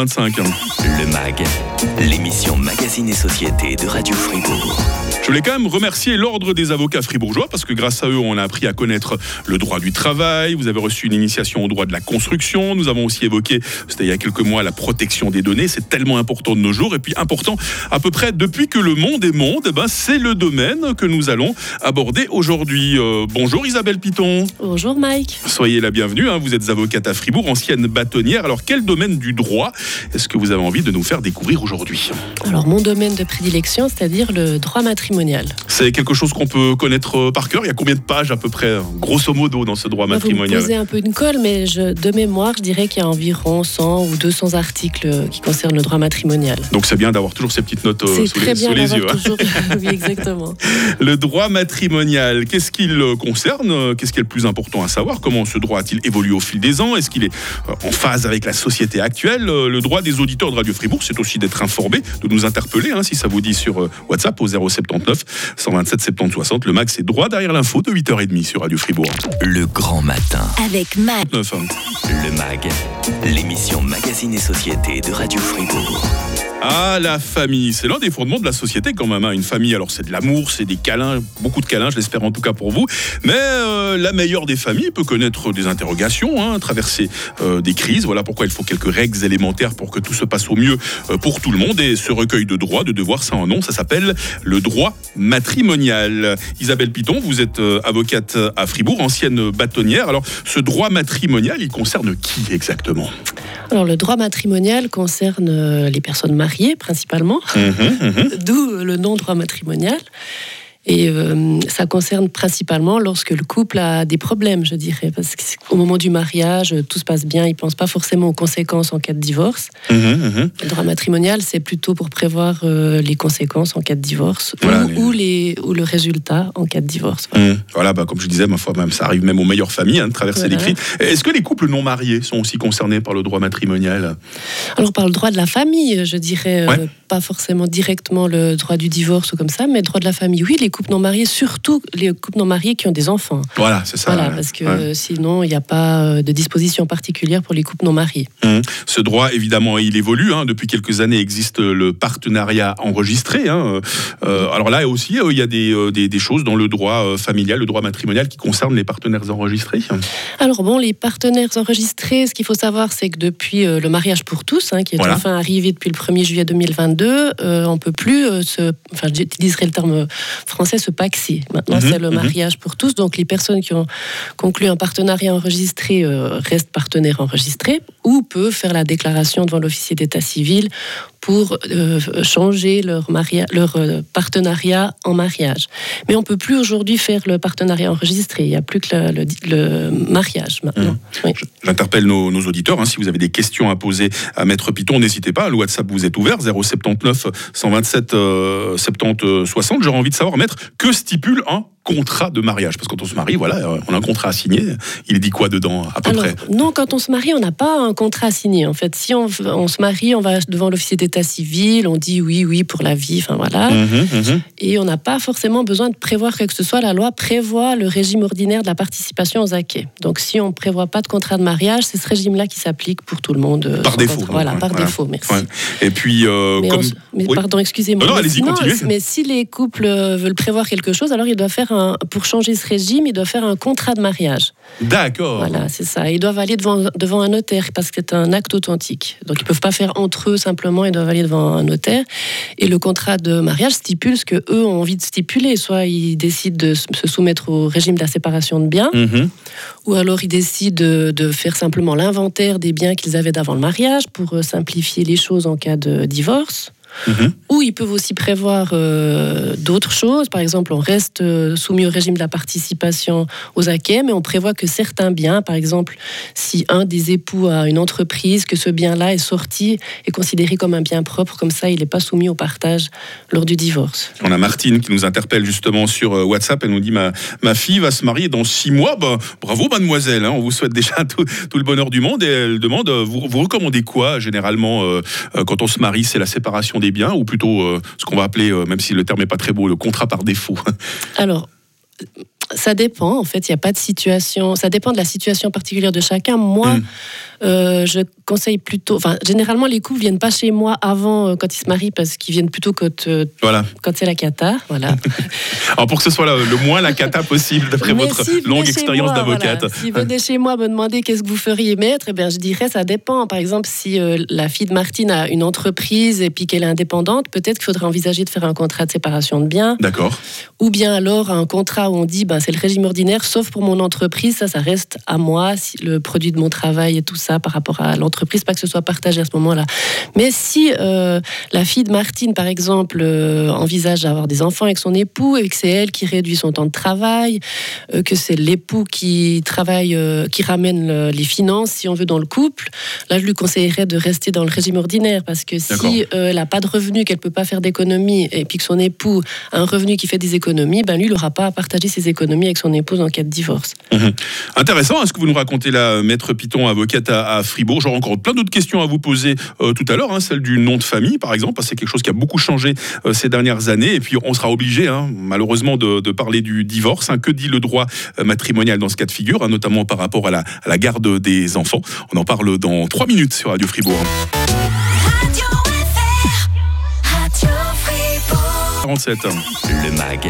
25. Le MAG, l'émission Magazine et Société de Radio Fribourg. Je voulais quand même remercier l'Ordre des avocats fribourgeois parce que grâce à eux, on a appris à connaître le droit du travail. Vous avez reçu une initiation au droit de la construction. Nous avons aussi évoqué, c'était il y a quelques mois, la protection des données. C'est tellement important de nos jours et puis important à peu près depuis que le monde est monde. eh ben, c'est le domaine que nous allons aborder aujourd'hui. Euh, bonjour Isabelle Piton. Bonjour Mike. Soyez la bienvenue. hein. Vous êtes avocate à Fribourg, ancienne bâtonnière. Alors quel domaine du droit est-ce que vous avez envie de nous faire découvrir aujourd'hui Alors mon domaine de prédilection, c'est-à-dire le droit matrimonial. C'est quelque chose qu'on peut connaître euh, par cœur. Il y a combien de pages à peu près, euh, grosso modo, dans ce droit Là, Vous me matrimonial posez un peu une colle, mais je- de mémoire, je dirais qu'il y a environ 100 ou 200 articles euh, qui concernent le droit matrimonial. Donc c'est bien d'avoir toujours ces petites notes euh, sous, très les, bien sous les yeux. hein. toujours... oui, exactement. Le droit matrimonial, qu'est-ce qu'il concerne Qu'est-ce qui est le plus important à savoir? Comment ce droit a-t-il évolué au fil des ans? Est-ce qu'il est en phase avec la société actuelle Le droit des auditeurs de Radio Fribourg, c'est aussi d'être informé, de nous interpeller, hein, si ça vous dit sur euh, WhatsApp au 079 127 70 60. Le max, c'est droit derrière l'info de 8h30 sur Radio Fribourg. Le grand matin. Avec Mac. 9, hein. Le MAG, l'émission Magazine et Société de Radio Fribourg. Ah, la famille, c'est l'un des fondements de la société quand même. hein. Une famille, alors c'est de l'amour, c'est des câlins, beaucoup de câlins, je l'espère en tout cas pour vous. Mais euh, la meilleure des familles peut connaître des interrogations, hein, traverser euh, des crises. Voilà pourquoi il faut quelques règles élémentaires pour que tout se passe au mieux euh, pour tout le monde. Et ce recueil de droits, de devoirs, ça a un nom, ça s'appelle le droit matrimonial. Isabelle Piton, vous êtes euh, avocate à Fribourg, ancienne bâtonnière. Alors, ce droit matrimonial, il concerne qui exactement? Alors le droit matrimonial concerne euh, les personnes mariées principalement, Mhm, d'où le nom droit matrimonial. Et euh, ça concerne principalement lorsque le couple a des problèmes, je dirais, parce qu'au moment du mariage, tout se passe bien, ils ne pensent pas forcément aux conséquences en cas de divorce. mhm, mhm. Le droit matrimonial, c'est plutôt pour prévoir euh, les conséquences en cas de divorce Voilà, ou, les- ou les, ou le résultat en cas de divorce. Voilà. Mmh. Voilà, bah, comme je disais, ma foi, même, ça arrive même aux meilleures familles hein, de traverser Voilà. des crises. Est-ce que les couples non mariés sont aussi concernés par le droit matrimonial? Alors, par le droit de la famille, je dirais, euh. Pas forcément directement le droit du divorce ou comme ça, mais le droit de la famille, oui, les couples non mariés, surtout les couples non mariés qui ont des enfants. Voilà, c'est ça. voilà, parce que Ouais. sinon, il n'y a pas euh, de disposition particulière pour les couples non mariés. Mmh. Ce droit, évidemment, il évolue. hein. Depuis quelques années, existe le partenariat enregistré. hein. Euh, alors là aussi, euh, il y a des, des, des choses dans le droit familial, le droit matrimonial qui concernent les partenaires enregistrés. Alors bon, les partenaires enregistrés, ce qu'il faut savoir, c'est que depuis le mariage pour tous, hein, qui est Voilà. enfin arrivé depuis le 1er juillet 2022, euh, on peut plus euh, se, enfin j'utiliserai le terme français, se paxer. Maintenant, Mhm, c'est le mhm. mariage pour tous. Donc les personnes qui ont conclu un partenariat enregistré euh, restent partenaires enregistrés ou peuvent faire la déclaration devant l'officier d'état civil pour euh, changer leur, maria- leur euh, partenariat en mariage. Mais on peut plus aujourd'hui faire le partenariat enregistré. Il n'y a plus que le, le- le mariage maintenant. Oui. J'interpelle nos, nos auditeurs. hein, si vous avez des questions à poser à Maître Piton, n'hésitez pas. Le WhatsApp vous est ouvert 079 127 euh, 70 60. J'aurais envie de savoir, Maître, que stipule un contrat de mariage Parce que quand on se marie, voilà, on a un contrat à signer. Il dit quoi dedans, à peu Alors, près non, quand on se marie, on n'a pas un contrat à signer. En fait, si on, on se marie, on va devant l'officier d'état civil, on dit oui, oui pour la vie, enfin voilà. Mhm, mhm. Et on n'a pas forcément besoin de prévoir quoi que ce soit. La loi prévoit le régime ordinaire de la participation aux acquets. Donc si on ne prévoit pas de contrat de mariage, c'est ce régime-là qui s'applique pour tout le monde. euh, Par défaut, donc, Voilà, ouais, par voilà. défaut, merci. Ouais. Et puis, euh, Mais, comme... on se- mais Oui. pardon, excusez-moi. Non, non, Mais. Mais si les couples euh, veulent prévoir quelque chose, alors ils doivent faire un, pour changer ce régime, ils doivent faire un contrat de mariage. D'accord. Voilà, c'est ça. Ils doivent aller devant, devant un notaire parce que c'est un acte authentique. Donc ils peuvent pas faire entre eux simplement, ils doivent aller devant un notaire. Et le contrat de mariage stipule ce que eux ont envie de stipuler. Soit ils décident de se soumettre au régime de la séparation de biens, Mhm. ou alors ils décident de, de faire simplement l'inventaire des biens qu'ils avaient d'avant le mariage pour euh, simplifier les choses en cas de divorce. Ou ils peuvent aussi prévoir euh, d'autres choses. Par exemple, on reste euh, soumis au régime de la participation aux acquets, mais on prévoit que certains biens, par exemple, si un des époux a une entreprise, que ce bien-là est sorti et considéré comme un bien propre, comme ça, il n'est pas soumis au partage lors du divorce. On a Martine qui nous interpelle justement sur euh, WhatsApp. Elle nous dit ma, fille va se marier dans six mois. Bah, bravo, mademoiselle. hein. on vous souhaite déjà tout, le bonheur du monde. Et elle demande vous, recommandez quoi généralement quand on se marie C'est la séparation des biens ou plutôt euh, ce qu'on va appeler, euh, même si le terme n'est pas très beau, le contrat par défaut. Alors, ça dépend. En fait, il n'y a pas de situation. Ça dépend de la situation particulière de chacun. Moi, Mm. euh, je conseille plutôt. Enfin, généralement, les couples viennent pas chez moi avant euh, quand ils se marient parce qu'ils viennent plutôt quand, euh, Voilà. quand c'est la cata. Voilà. Alors pour que ce soit le, le moins la cata possible, d'après votre longue expérience d'avocate. voilà, S'ils venaient chez moi me demander qu'est-ce que vous feriez mettre, eh bien, je dirais ça dépend. Par exemple, si la fille de Martine a une entreprise et puis qu'elle est indépendante, peut-être qu'il faudrait envisager de faire un contrat de séparation de biens, D'accord. ou bien alors un contrat où on dit ben, c'est le régime ordinaire, sauf pour mon entreprise, ça, ça reste à moi, si- le produit de mon travail et tout ça par rapport à l'entreprise, pas que ce soit partagé à ce moment-là. Mais si euh, la fille de Martine, par exemple, euh, envisage d'avoir des enfants avec son époux et que c'est elle qui réduit son temps de travail, euh, que c'est l'époux qui travaille, qui ramène le- les finances, si on veut, dans le couple, là, je lui conseillerais de rester dans le régime ordinaire. Parce que si elle n'a pas de revenus, qu'elle peut pas faire d'économies et puis que son époux a un revenu qui fait des économies, ben lui, il n'aura pas à partager ses économies avec son épouse en cas de divorce. Mhm. Intéressant hein, ce que vous nous racontez là, Maître Piton, avocate à, Fribourg. J'aurai encore plein d'autres questions à vous poser euh, tout à l'heure, hein, celle du nom de famille par exemple, que c'est quelque chose qui a beaucoup changé euh, ces dernières années. Et puis on sera obligé, hein, malheureusement, de, parler du divorce. Que dit le droit euh, matrimonial dans ce cas de figure, notamment par rapport à la garde des enfants? On en parle dans trois minutes sur Radio Fribourg. 47. Le MAG,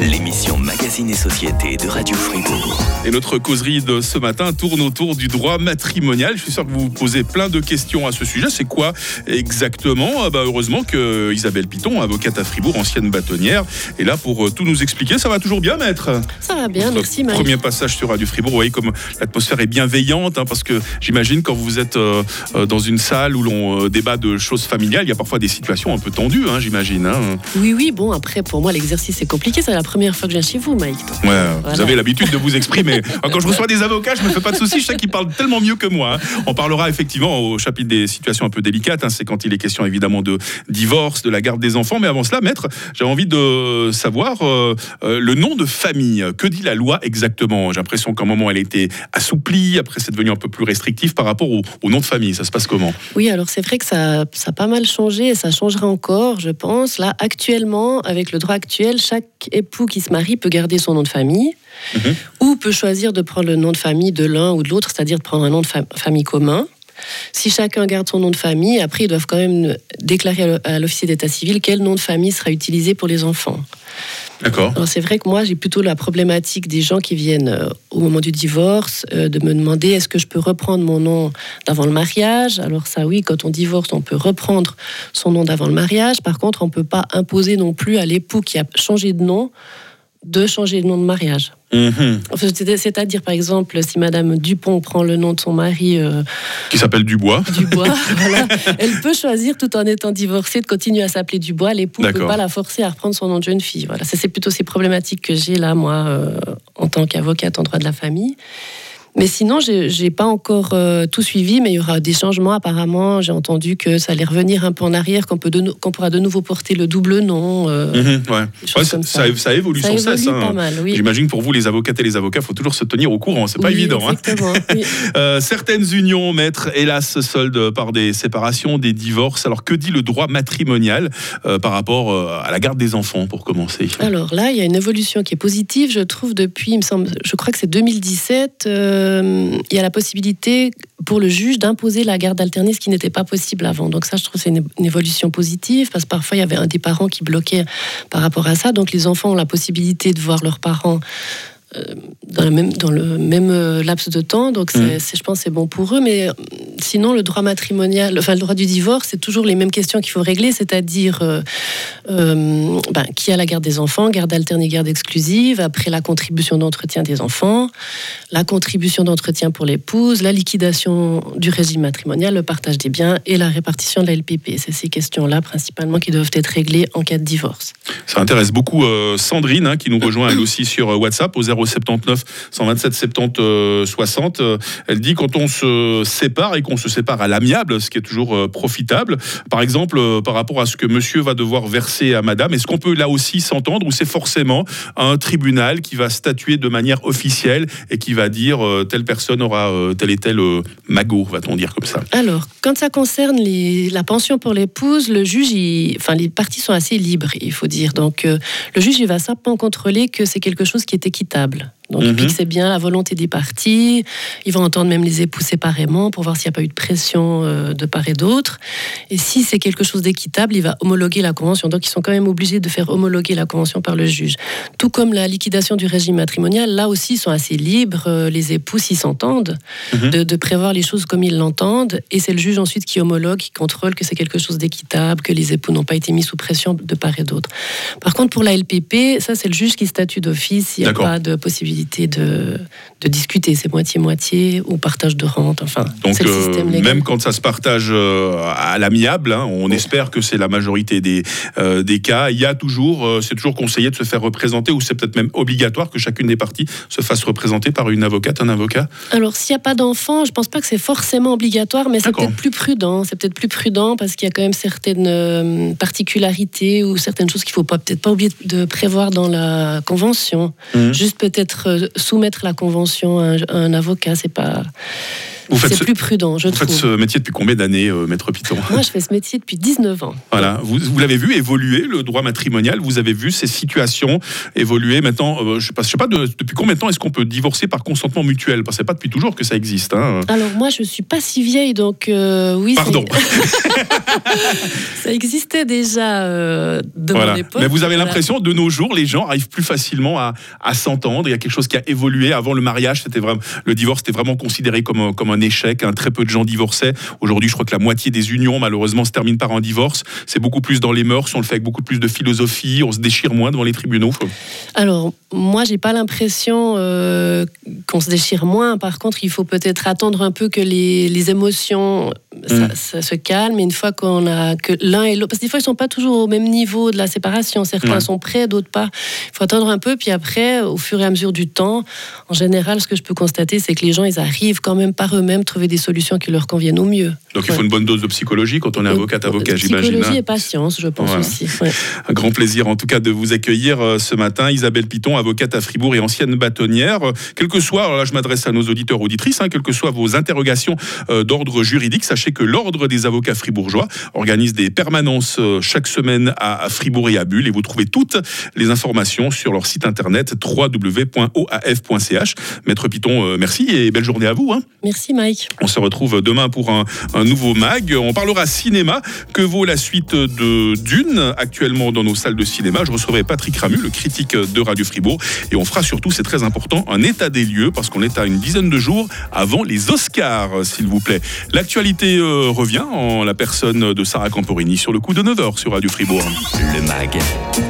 l'émission Magazine et Société de Radio Fribourg. Et notre causerie de ce matin tourne autour du droit matrimonial. Je suis sûr que vous vous posez plein de questions à ce sujet. C'est quoi exactement? Ah bah, Heureusement que Isabelle Piton, avocate à Fribourg, ancienne bâtonnière, est là pour euh, tout nous expliquer. Ça va toujours bien, maître? Ça va bien, Notre merci Marie. Premier passage sur Radio Fribourg, vous voyez comme l'atmosphère est bienveillante, hein, parce que j'imagine quand vous êtes euh, euh, dans une salle où l'on débat de choses familiales, il y a parfois des situations un peu tendues, hein, j'imagine. hein. Oui, oui, bon, après, pour moi, l'exercice est compliqué. C'est la première fois que je viens chez vous, Mike. Ouais, vous avez l'habitude de vous exprimer. Quand je reçois des avocats, je me fais pas de soucis, je sais qu'ils parlent tellement mieux que moi. hein. On parlera effectivement au chapitre des situations un peu délicates, hein. c'est quand il est question évidemment de divorce, de la garde des enfants. Mais avant cela, maître, j'avais envie de savoir euh, euh, le nom de famille. Que dit la loi exactement? J'ai l'impression qu'à un moment elle a été assouplie, après c'est devenu un peu plus restrictif par rapport au, au nom de famille. Ça se passe comment? Oui, alors c'est vrai que ça, ça a pas mal changé et ça changera encore, je pense. Là, actuellement, avec le droit actuel, chaque époux qui se marie peut garder son nom de famille Mhm. ou peut choisir de prendre le nom de famille de l'un ou de l'autre, c'est-à-dire de prendre un nom de fa- famille commun. Si chacun garde son nom de famille, après, ils doivent quand même déclarer à l'o- à l'officier d'état civil quel nom de famille sera utilisé pour les enfants. D'accord. Alors c'est vrai que moi j'ai plutôt la problématique des gens qui viennent euh, au moment du divorce euh, de me demander est-ce que je peux reprendre mon nom d'avant le mariage? Alors ça oui, quand on divorce, on peut reprendre son nom d'avant le mariage. Par contre, on peut pas imposer non plus à l'époux qui a changé de nom de changer de nom de mariage. Mhm. C'est-à-dire, par exemple, si Madame Dupont prend le nom de son mari euh, Qui s'appelle Dubois. Dubois, voilà, elle peut choisir, tout en étant divorcée, de continuer à s'appeler Dubois. L'époux ne peut pas la forcer à reprendre son nom de jeune fille. Voilà, c'est plutôt ces problématiques que j'ai là, moi, euh, en tant qu'avocate en droit de la famille. Mais sinon, j'ai j'ai pas encore euh, tout suivi, mais il y aura des changements apparemment. J'ai entendu que ça allait revenir un peu en arrière, qu'on pourra de nouveau porter le double nom. euh, Mhm, ouais. Ça, ça. ça évolue ça sans évolue cesse. hein. oui. J'imagine pour vous, les avocates et les avocats, faut toujours se tenir au courant. C'est pas Oui, évident. hein. Oui. Euh, certaines unions, maître, hélas, se soldent par des séparations, des divorces. Alors, que dit le droit matrimonial euh, par rapport à la garde des enfants, pour commencer? Alors là, il y a une évolution qui est positive, je trouve, depuis, il me semble, je crois que c'est 2017, euh, il y a la possibilité pour le juge d'imposer la garde alternée, ce qui n'était pas possible avant. Donc ça, je trouve c'est une, une évolution positive, parce que parfois, il y avait un des parents qui bloquait par rapport à ça. Donc les enfants ont la possibilité de voir leurs parents euh, dans, la même, dans le même euh, laps de temps. Donc, c'est, Mm. je pense que c'est bon pour eux. Mais euh, sinon, le droit matrimonial, enfin, le droit du divorce, c'est toujours les mêmes questions qu'il faut régler, c'est-à-dire euh, ben, qui a la garde des enfants, garde alternée, garde exclusive, après la contribution d'entretien des enfants, la contribution d'entretien pour l'épouse, la liquidation du régime matrimonial, le partage des biens et la répartition de la LPP. C'est ces questions-là principalement qui doivent être réglées en cas de divorce. Ça intéresse beaucoup euh, Sandrine, hein, qui nous rejoint elle aussi sur euh, WhatsApp au 079 127 70 euh, 60. Euh, Elle dit quand on se sépare et qu'on se sépare à l'amiable, ce qui est toujours euh, profitable. Par exemple, euh, par rapport à ce que monsieur va devoir verser à madame, est-ce qu'on peut là aussi s'entendre ou c'est forcément un tribunal qui va statuer de manière officielle et qui va dire euh, telle personne aura euh, tel et tel euh, magot, va-t-on dire comme ça? Alors, quand ça concerne la pension pour l'épouse, le juge, enfin, les parties sont assez libres, il faut dire. Donc, le juge, il va simplement contrôler que c'est quelque chose qui est équitable. Donc, Mhm. puis que c'est bien la volonté des parties. Ils vont entendre même les époux séparément pour voir s'il n'y a pas eu de pression euh, de part et d'autre. Et si c'est quelque chose d'équitable, il va homologuer la convention. Donc, ils sont quand même obligés de faire homologuer la convention par le juge. Tout comme la liquidation du régime matrimonial, là aussi, ils sont assez libres, euh, les époux, s'ils s'entendent, Mhm. de, de prévoir les choses comme ils l'entendent. Et c'est le juge ensuite qui homologue, qui contrôle que c'est quelque chose d'équitable, que les époux n'ont pas été mis sous pression de part et d'autre. Par contre, pour la LPP, ça, c'est le juge qui statue d'office. Il n'y a pas de possibilité de, de discuter. C'est moitié-moitié ou partage de rente. Enfin, Donc, le euh, système légal. même quand ça se partage euh, à l'amiable, hein, on espère que c'est la majorité des, euh, des cas. Il y a toujours, euh, c'est toujours conseillé de se faire représenter, ou c'est peut-être même obligatoire que chacune des parties se fasse représenter par une avocate, un avocat? Alors, s'il n'y a pas d'enfant, je pense pas que c'est forcément obligatoire, mais c'est peut-être plus prudent. C'est peut-être plus prudent parce qu'il y a quand même certaines particularités ou certaines choses qu'il faut pas peut-être pas oublier de prévoir dans la convention. Mhm. Juste peut-être soumettre la convention à un, avocat, c'est pas. Vous faites C'est ce- plus prudent, je Vous faites trouve. ce métier depuis combien d'années, euh, Maître Piton Moi, je fais ce métier depuis 19 ans. Voilà, vous, vous l'avez vu évoluer, le droit matrimonial, vous avez vu ces situations évoluer? Maintenant, euh, je ne sais pas, je sais pas de- depuis combien de temps est-ce qu'on peut divorcer par consentement mutuel? Parce que pas depuis toujours que ça existe. hein. Alors moi, je suis pas si vieille, donc euh, oui. Pardon. Ça existait déjà de Voilà. mon époque. Mais vous avez Voilà. l'impression, de nos jours, les gens arrivent plus facilement à, à s'entendre? Il y a quelque chose qui a évolué. Avant le mariage, c'était vraiment le divorce était vraiment considéré comme comme un échec. Un très peu de gens divorçaient. Aujourd'hui, je crois que la moitié des unions, malheureusement, se terminent par un divorce. C'est beaucoup plus dans les mœurs. On le fait avec beaucoup plus de philosophie. On se déchire moins devant les tribunaux. Alors, moi, j'ai pas l'impression euh, qu'on se déchire moins. Par contre, il faut peut-être attendre un peu que les, les émotions ça, Mm. ça se calment. Et une fois qu'on a que l'un et l'autre, parce que des fois, ils sont pas toujours au même niveau de la séparation. Certains sont prêts, d'autres pas. Il faut attendre un peu. Puis après, au fur et à mesure du temps, en général, ce que je peux constater, c'est que les gens, ils arrivent quand même par eux-mêmes trouver des solutions qui leur conviennent au mieux. Donc, il faut une bonne dose de psychologie quand on est avocate, avocat, j'imagine. Psychologie hein. et patience, je pense Voilà. aussi. ouais. Un grand plaisir en tout cas de vous accueillir euh, ce matin. Isabelle Piton, avocate à Fribourg et ancienne bâtonnière. Quel que soit, alors là je m'adresse à nos auditeurs auditrices, hein, quelles que soient vos interrogations euh, d'ordre juridique, sachez que l'Ordre des avocats fribourgeois organise des permanences euh, chaque semaine à, à Fribourg et à Bulle et vous trouvez toutes les informations sur leur site internet www.oaf.ch. Maître Piton, euh, merci et belle journée à vous. hein. Merci, Mike. On se retrouve demain pour un, un nouveau mag. On parlera cinéma. Que vaut la suite de Dune actuellement dans nos salles de cinéma? Je recevrai Patrick Ramu, le critique de Radio Fribourg. Et on fera surtout, c'est très important, un état des lieux parce qu'on est à une dizaine de jours avant les Oscars, s'il vous plaît. L'actualité euh, revient en la personne de Sarah Camporini sur le coup de 9h sur Radio Fribourg. Le MAG,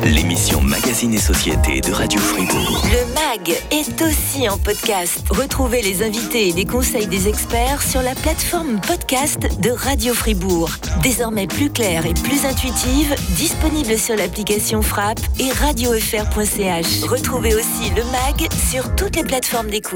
l'émission Magazine et Société de Radio Fribourg. Le MAG est aussi en podcast. Retrouvez les invités et les conseils des sur la plateforme podcast de Radio Fribourg. Désormais plus claire et plus intuitive, disponible sur l'application Frappe et radiofr.ch. Retrouvez aussi le MAG sur toutes les plateformes d'écoute.